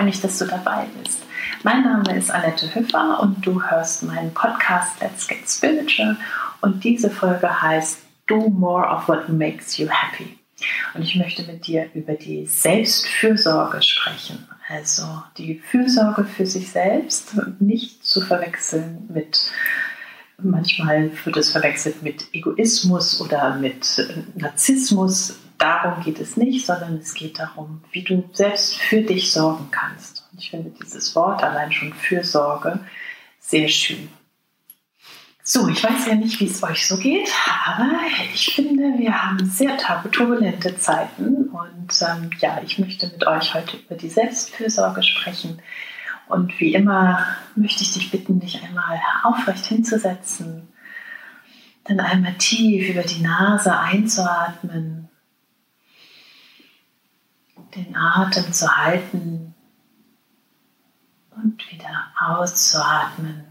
freue mich, dass du dabei bist. Mein Name ist Annette Hüffer und du hörst meinen Podcast Let's Get Spiritual und diese Folge heißt Do More of What Makes You Happy. Und ich möchte mit dir über die Selbstfürsorge sprechen. Also die Fürsorge für sich selbst, nicht zu verwechseln mit Manchmal wird es verwechselt mit Egoismus oder mit Narzissmus. Darum geht es nicht, sondern es geht darum, wie du selbst für dich sorgen kannst. Und ich finde dieses Wort allein schon Fürsorge sehr schön. So, ich weiß ja nicht, wie es euch so geht, aber ich finde, wir haben sehr turbulente Zeiten und ähm, ja, ich möchte mit euch heute über die Selbstfürsorge sprechen und wie immer möchte ich dich bitten, dich einmal aufrecht hinzusetzen, dann einmal tief über die Nase einzuatmen, den Atem zu halten und wieder auszuatmen.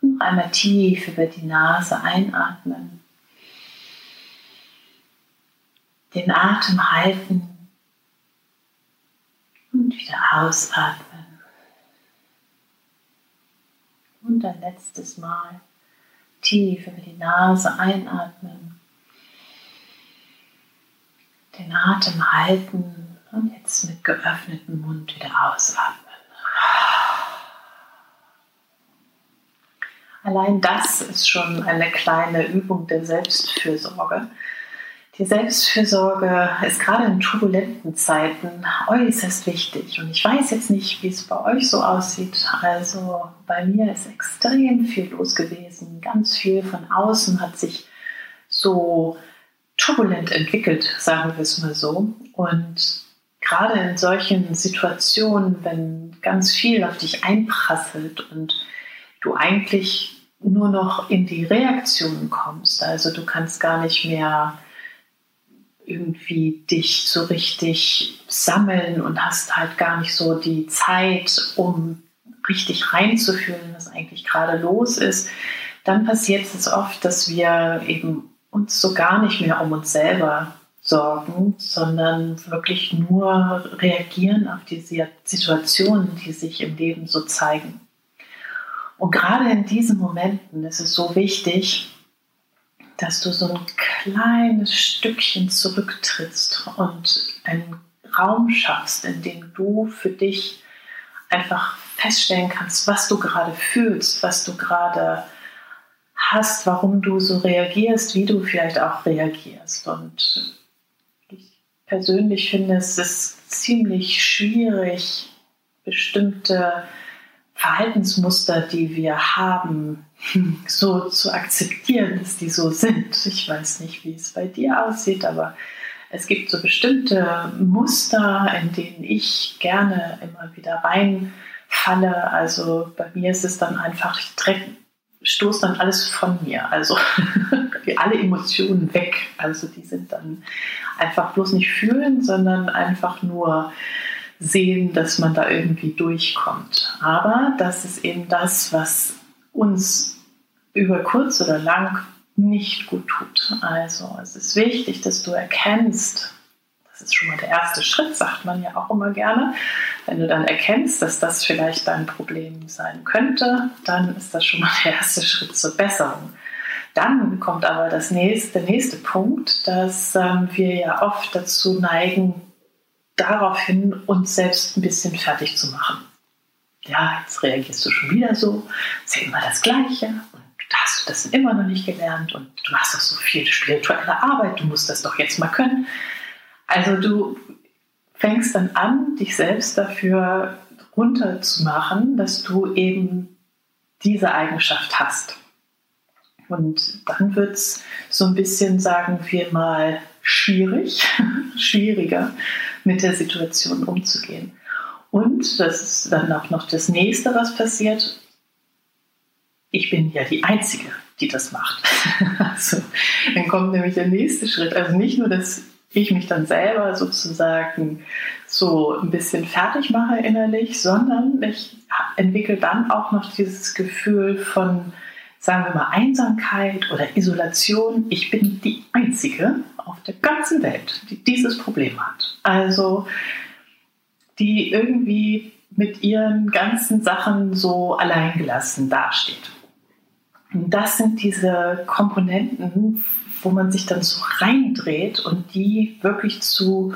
Und noch einmal tief über die Nase einatmen, den Atem halten und wieder ausatmen. Und ein letztes Mal tief über die Nase einatmen, den Atem halten und jetzt mit geöffnetem Mund wieder ausatmen. Allein das ist schon eine kleine Übung der Selbstfürsorge die Selbstfürsorge ist gerade in turbulenten Zeiten äußerst wichtig. Und ich weiß jetzt nicht, wie es bei euch so aussieht. Also bei mir ist extrem viel los gewesen. Ganz viel von außen hat sich so turbulent entwickelt, sagen wir es mal so. Und gerade in solchen Situationen, wenn ganz viel auf dich einprasselt und du eigentlich nur noch in die Reaktion kommst, also du kannst gar nicht mehr irgendwie dich so richtig sammeln und hast halt gar nicht so die Zeit, um richtig reinzufühlen, was eigentlich gerade los ist, dann passiert es oft, dass wir eben uns so gar nicht mehr um uns selber sorgen, sondern wirklich nur reagieren auf die Situationen, die sich im Leben so zeigen. Und gerade in diesen Momenten ist es so wichtig, dass du so ein kleines Stückchen zurücktrittst und einen Raum schaffst, in dem du für dich einfach feststellen kannst, was du gerade fühlst, was du gerade hast, warum du so reagierst, wie du vielleicht auch reagierst. Und ich persönlich finde, es ist ziemlich schwierig, bestimmte Verhaltensmuster, die wir haben, so zu akzeptieren, dass die so sind. Ich weiß nicht, wie es bei dir aussieht, aber es gibt so bestimmte Muster, in denen ich gerne immer wieder reinfalle. Also bei mir ist es dann einfach, ich stoße dann alles von mir. Also alle Emotionen weg. Also die sind dann einfach bloß nicht fühlen, sondern einfach nur sehen, dass man da irgendwie durchkommt. Aber das ist eben das, was uns über kurz oder lang nicht gut tut. Also es ist wichtig, dass du erkennst, das ist schon mal der erste Schritt, sagt man ja auch immer gerne. Wenn du dann erkennst, dass das vielleicht dein Problem sein könnte, dann ist das schon mal der erste Schritt zur Besserung. Dann kommt aber das nächste, der nächste Punkt, dass ähm, wir ja oft dazu neigen, daraufhin uns selbst ein bisschen fertig zu machen. Ja, jetzt reagierst du schon wieder so, ist ja immer das Gleiche und da hast du das immer noch nicht gelernt und du hast doch so viel spirituelle Arbeit, du musst das doch jetzt mal können. Also du fängst dann an, dich selbst dafür runterzumachen, dass du eben diese Eigenschaft hast. Und dann wird es so ein bisschen, sagen wir mal, schwierig, schwieriger, mit der Situation umzugehen. Und das ist dann auch noch das nächste, was passiert. Ich bin ja die Einzige, die das macht. also, dann kommt nämlich der nächste Schritt. Also nicht nur, dass ich mich dann selber sozusagen so ein bisschen fertig mache innerlich, sondern ich entwickle dann auch noch dieses Gefühl von sagen wir mal, Einsamkeit oder Isolation. Ich bin die Einzige auf der ganzen Welt, die dieses Problem hat. Also die irgendwie mit ihren ganzen Sachen so alleingelassen dasteht. Und das sind diese Komponenten, wo man sich dann so reindreht und die wirklich zu,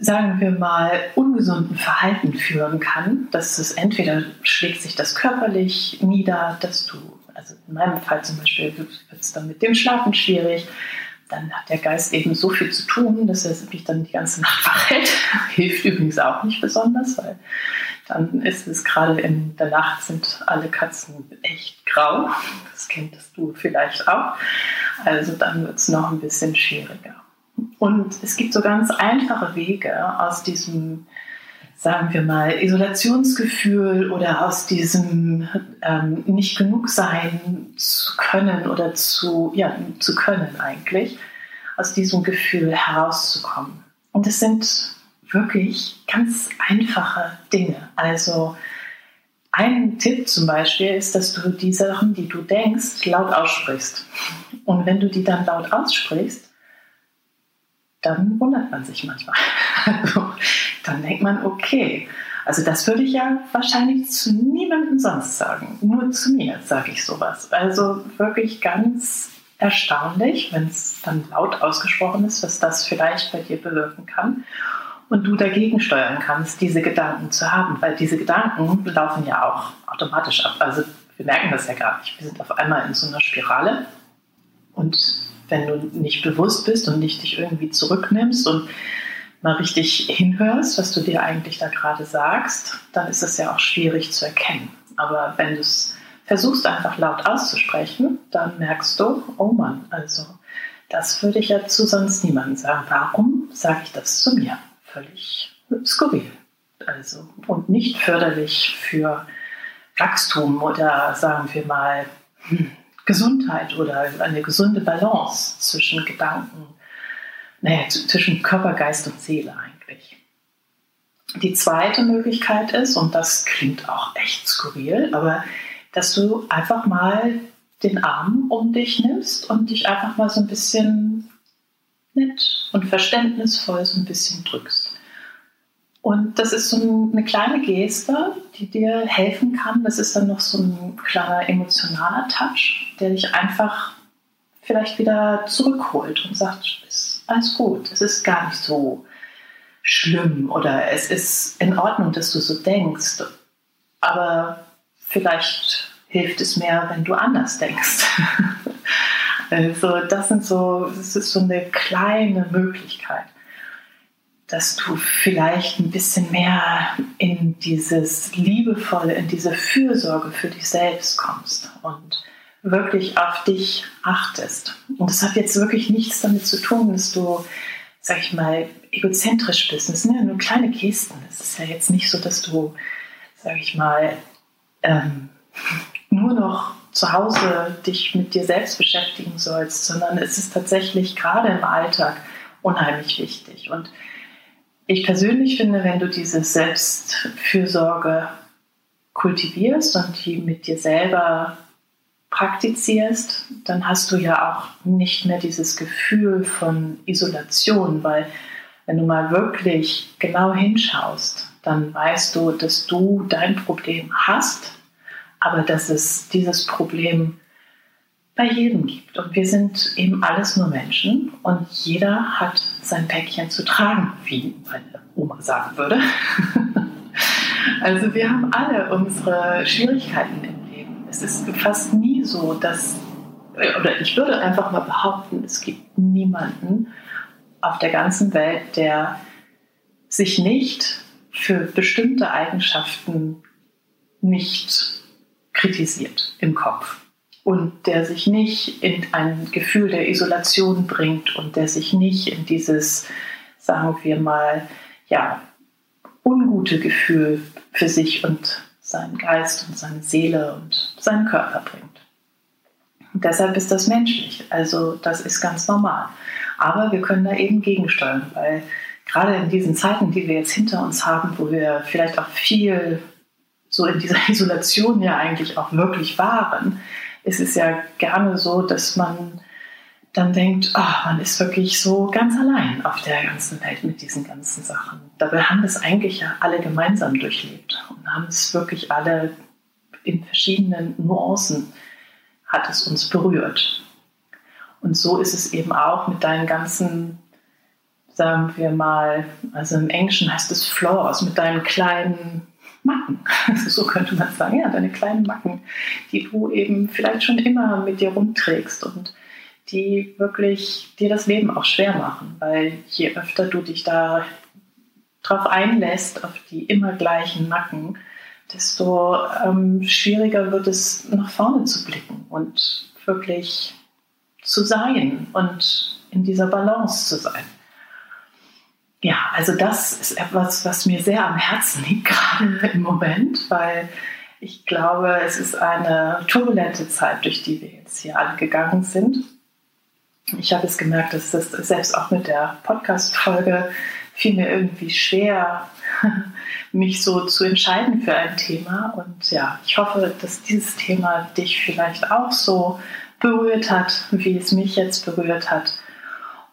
sagen wir mal, ungesunden Verhalten führen kann. Dass es entweder schlägt sich das körperlich nieder, dass du, also in meinem Fall zum Beispiel wird es dann mit dem Schlafen schwierig, dann hat der Geist eben so viel zu tun, dass er sich dann die ganze Nacht wach hält. Hilft übrigens auch nicht besonders, weil dann ist es gerade in der Nacht sind alle Katzen echt grau. Das kennst du vielleicht auch. Also dann wird es noch ein bisschen schwieriger. Und es gibt so ganz einfache Wege aus diesem, sagen wir mal, Isolationsgefühl oder aus diesem ähm, nicht genug sein zu können oder zu, ja, zu können eigentlich, aus diesem Gefühl herauszukommen. Und es sind wirklich ganz einfache Dinge. Also ein Tipp zum Beispiel ist, dass du die Sachen, die du denkst, laut aussprichst. Und wenn du die dann laut aussprichst, dann wundert man sich manchmal. Also, dann denkt man, okay, also das würde ich ja wahrscheinlich zu niemandem sonst sagen. Nur zu mir sage ich sowas. Also wirklich ganz erstaunlich, wenn es dann laut ausgesprochen ist, was das vielleicht bei dir bewirken kann und du dagegen steuern kannst, diese Gedanken zu haben, weil diese Gedanken laufen ja auch automatisch ab. Also wir merken das ja gar nicht. Wir sind auf einmal in so einer Spirale und wenn du nicht bewusst bist und nicht dich irgendwie zurücknimmst und mal richtig hinhörst, was du dir eigentlich da gerade sagst, dann ist es ja auch schwierig zu erkennen. Aber wenn du es versuchst einfach laut auszusprechen, dann merkst du, oh Mann, also das würde ich ja zu sonst niemandem sagen. Warum sage ich das zu mir? Völlig skurril. Also, und nicht förderlich für Wachstum oder sagen wir mal hm, Gesundheit oder eine gesunde Balance zwischen Gedanken, naja, zwischen Körper, Geist und Seele eigentlich. Die zweite Möglichkeit ist, und das klingt auch echt skurril, aber dass du einfach mal den Arm um dich nimmst und dich einfach mal so ein bisschen nett und verständnisvoll so ein bisschen drückst. Und das ist so eine kleine Geste, die dir helfen kann. Das ist dann noch so ein kleiner emotionaler Touch, der dich einfach vielleicht wieder zurückholt und sagt, ist alles gut, es ist gar nicht so schlimm oder es ist in Ordnung, dass du so denkst. Aber vielleicht hilft es mehr, wenn du anders denkst. also das sind so, das ist so eine kleine Möglichkeit dass du vielleicht ein bisschen mehr in dieses Liebevolle, in diese Fürsorge für dich selbst kommst und wirklich auf dich achtest. Und das hat jetzt wirklich nichts damit zu tun, dass du, sag ich mal, egozentrisch bist. Das sind ja nur kleine Gesten. Es ist ja jetzt nicht so, dass du, sag ich mal, ähm, nur noch zu Hause dich mit dir selbst beschäftigen sollst, sondern es ist tatsächlich gerade im Alltag unheimlich wichtig. Und ich persönlich finde, wenn du diese Selbstfürsorge kultivierst und die mit dir selber praktizierst, dann hast du ja auch nicht mehr dieses Gefühl von Isolation, weil wenn du mal wirklich genau hinschaust, dann weißt du, dass du dein Problem hast, aber dass es dieses Problem bei jedem gibt. Und wir sind eben alles nur Menschen und jeder hat sein Päckchen zu tragen, wie meine Oma sagen würde. also wir haben alle unsere Schwierigkeiten im Leben. Es ist fast nie so, dass, oder ich würde einfach mal behaupten, es gibt niemanden auf der ganzen Welt, der sich nicht für bestimmte Eigenschaften nicht kritisiert im Kopf und der sich nicht in ein Gefühl der Isolation bringt und der sich nicht in dieses, sagen wir mal, ja, ungute Gefühl für sich und seinen Geist und seine Seele und seinen Körper bringt. Und deshalb ist das menschlich, also das ist ganz normal. Aber wir können da eben gegensteuern, weil gerade in diesen Zeiten, die wir jetzt hinter uns haben, wo wir vielleicht auch viel so in dieser Isolation ja eigentlich auch wirklich waren, ist es ja gerne so, dass man dann denkt, oh, man ist wirklich so ganz allein auf der ganzen Welt mit diesen ganzen Sachen. Dabei haben das eigentlich ja alle gemeinsam durchlebt und haben es wirklich alle in verschiedenen Nuancen hat es uns berührt. Und so ist es eben auch mit deinen ganzen, sagen wir mal, also im Englischen heißt es Flaws, mit deinen kleinen Macken. so könnte man sagen, ja, deine kleinen Macken, die du eben vielleicht schon immer mit dir rumträgst und die wirklich dir das Leben auch schwer machen, weil je öfter du dich da drauf einlässt, auf die immer gleichen Macken, desto ähm, schwieriger wird es, nach vorne zu blicken und wirklich zu sein und in dieser Balance zu sein. Ja, also das ist etwas, was mir sehr am Herzen liegt, gerade im Moment, weil ich glaube, es ist eine turbulente Zeit, durch die wir jetzt hier alle gegangen sind. Ich habe es gemerkt, dass das selbst auch mit der Podcast-Folge fiel mir irgendwie schwer, mich so zu entscheiden für ein Thema. Und ja, ich hoffe, dass dieses Thema dich vielleicht auch so berührt hat, wie es mich jetzt berührt hat.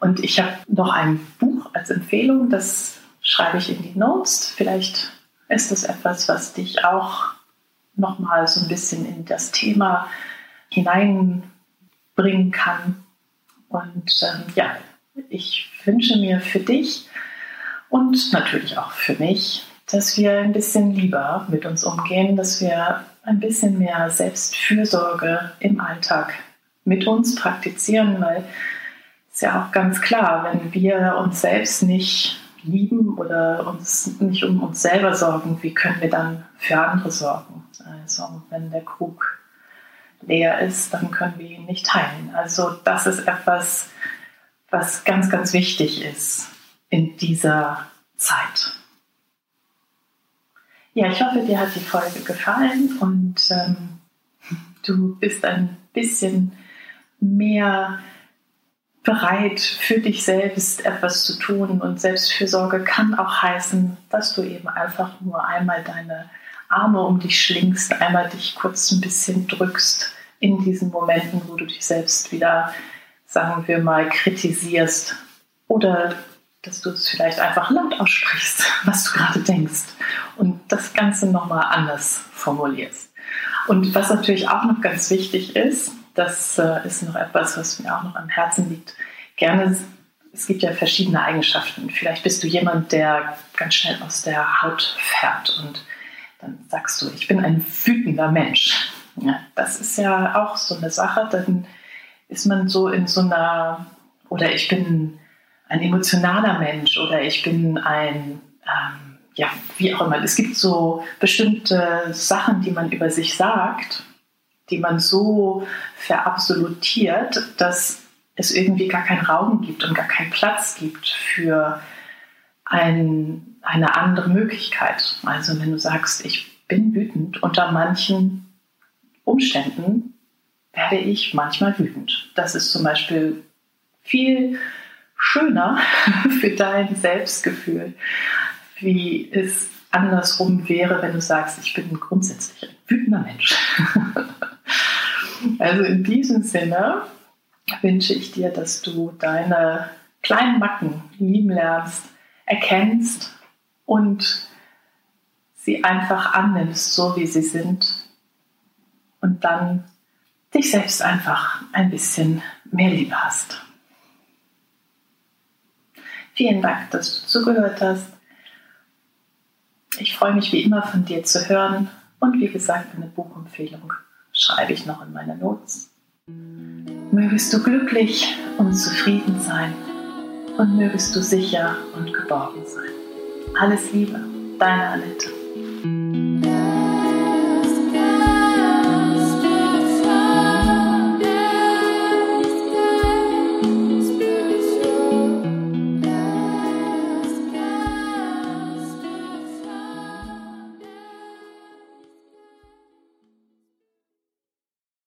Und ich habe noch ein Buch als Empfehlung, das schreibe ich in die Notes. Vielleicht ist das etwas, was dich auch nochmal so ein bisschen in das Thema hineinbringen kann. Und ähm, ja, ich wünsche mir für dich und natürlich auch für mich, dass wir ein bisschen lieber mit uns umgehen, dass wir ein bisschen mehr Selbstfürsorge im Alltag mit uns praktizieren, weil es ja auch ganz klar, wenn wir uns selbst nicht lieben oder uns nicht um uns selber sorgen, wie können wir dann für andere sorgen? Also wenn der Krug leer ist, dann können wir ihn nicht teilen. Also das ist etwas, was ganz, ganz wichtig ist in dieser Zeit. Ja, ich hoffe, dir hat die Folge gefallen und ähm, du bist ein bisschen mehr bereit, für dich selbst etwas zu tun. Und Selbstfürsorge kann auch heißen, dass du eben einfach nur einmal deine Arme um dich schlingst, einmal dich kurz ein bisschen drückst in diesen Momenten, wo du dich selbst wieder, sagen wir mal, kritisierst oder dass du es vielleicht einfach laut aussprichst, was du gerade denkst und das Ganze nochmal anders formulierst. Und was natürlich auch noch ganz wichtig ist, das äh, ist noch etwas, was mir auch noch am Herzen liegt. Gerne, es gibt ja verschiedene Eigenschaften. Vielleicht bist du jemand, der ganz schnell aus der Haut fährt und dann sagst du, ich bin ein wütender Mensch. Ja, das ist ja auch so eine Sache. Dann ist man so in so einer, oder ich bin ein emotionaler Mensch oder ich bin ein, ähm, ja, wie auch immer. Es gibt so bestimmte Sachen, die man über sich sagt, die man so verabsolutiert, dass es irgendwie gar keinen Raum gibt und gar keinen Platz gibt für ein, eine andere Möglichkeit. Also wenn du sagst, ich bin wütend, unter manchen Umständen werde ich manchmal wütend. Das ist zum Beispiel viel schöner für dein Selbstgefühl, wie es andersrum wäre, wenn du sagst, ich bin grundsätzlich ein wütender Mensch. also in diesem Sinne wünsche ich dir, dass du deine kleinen Macken lieben lernst, erkennst und sie einfach annimmst, so wie sie sind. Und dann dich selbst einfach ein bisschen mehr Liebe hast. Vielen Dank, dass du zugehört hast. Ich freue mich wie immer von dir zu hören und wie gesagt, eine Buchempfehlung schreibe ich noch in meine Notes. Mögest du glücklich und zufrieden sein und mögest du sicher und geborgen sein. Alles Liebe, deine Annette.